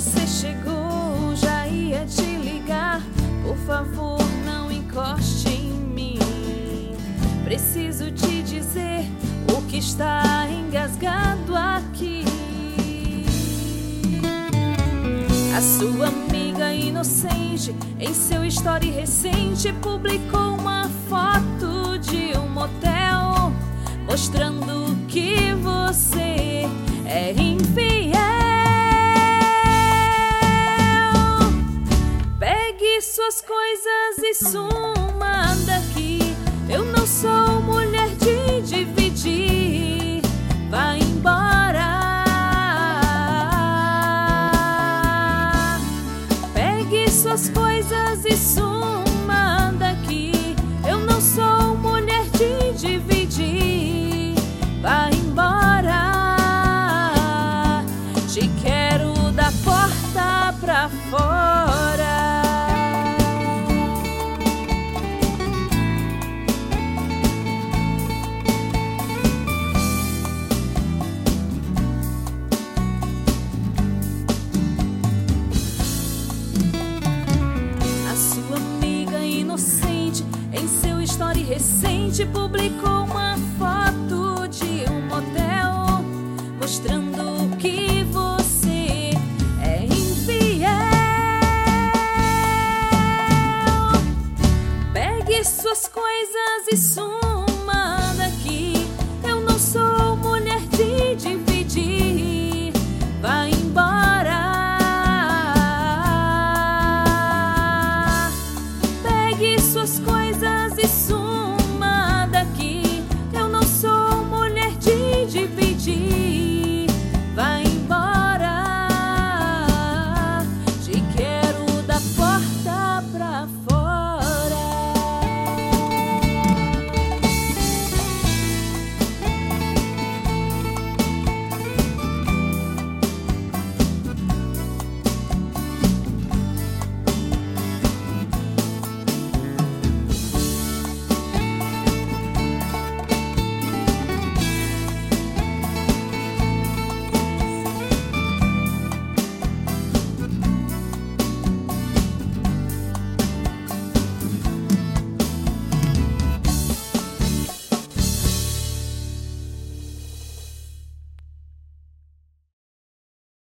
você chegou, já ia te ligar. Por favor, não encoste em mim. Preciso te dizer o que está engasgado aqui. A sua amiga inocente, em seu story recente, publicou uma foto de um motel mostrando que suas coisas e suma daqui. Eu não sou mulher de dividir. Vá embora. Pegue suas coisas e suma recente publicou uma foto de um motel mostrando que você é infiel. Pegue suas coisas e suma.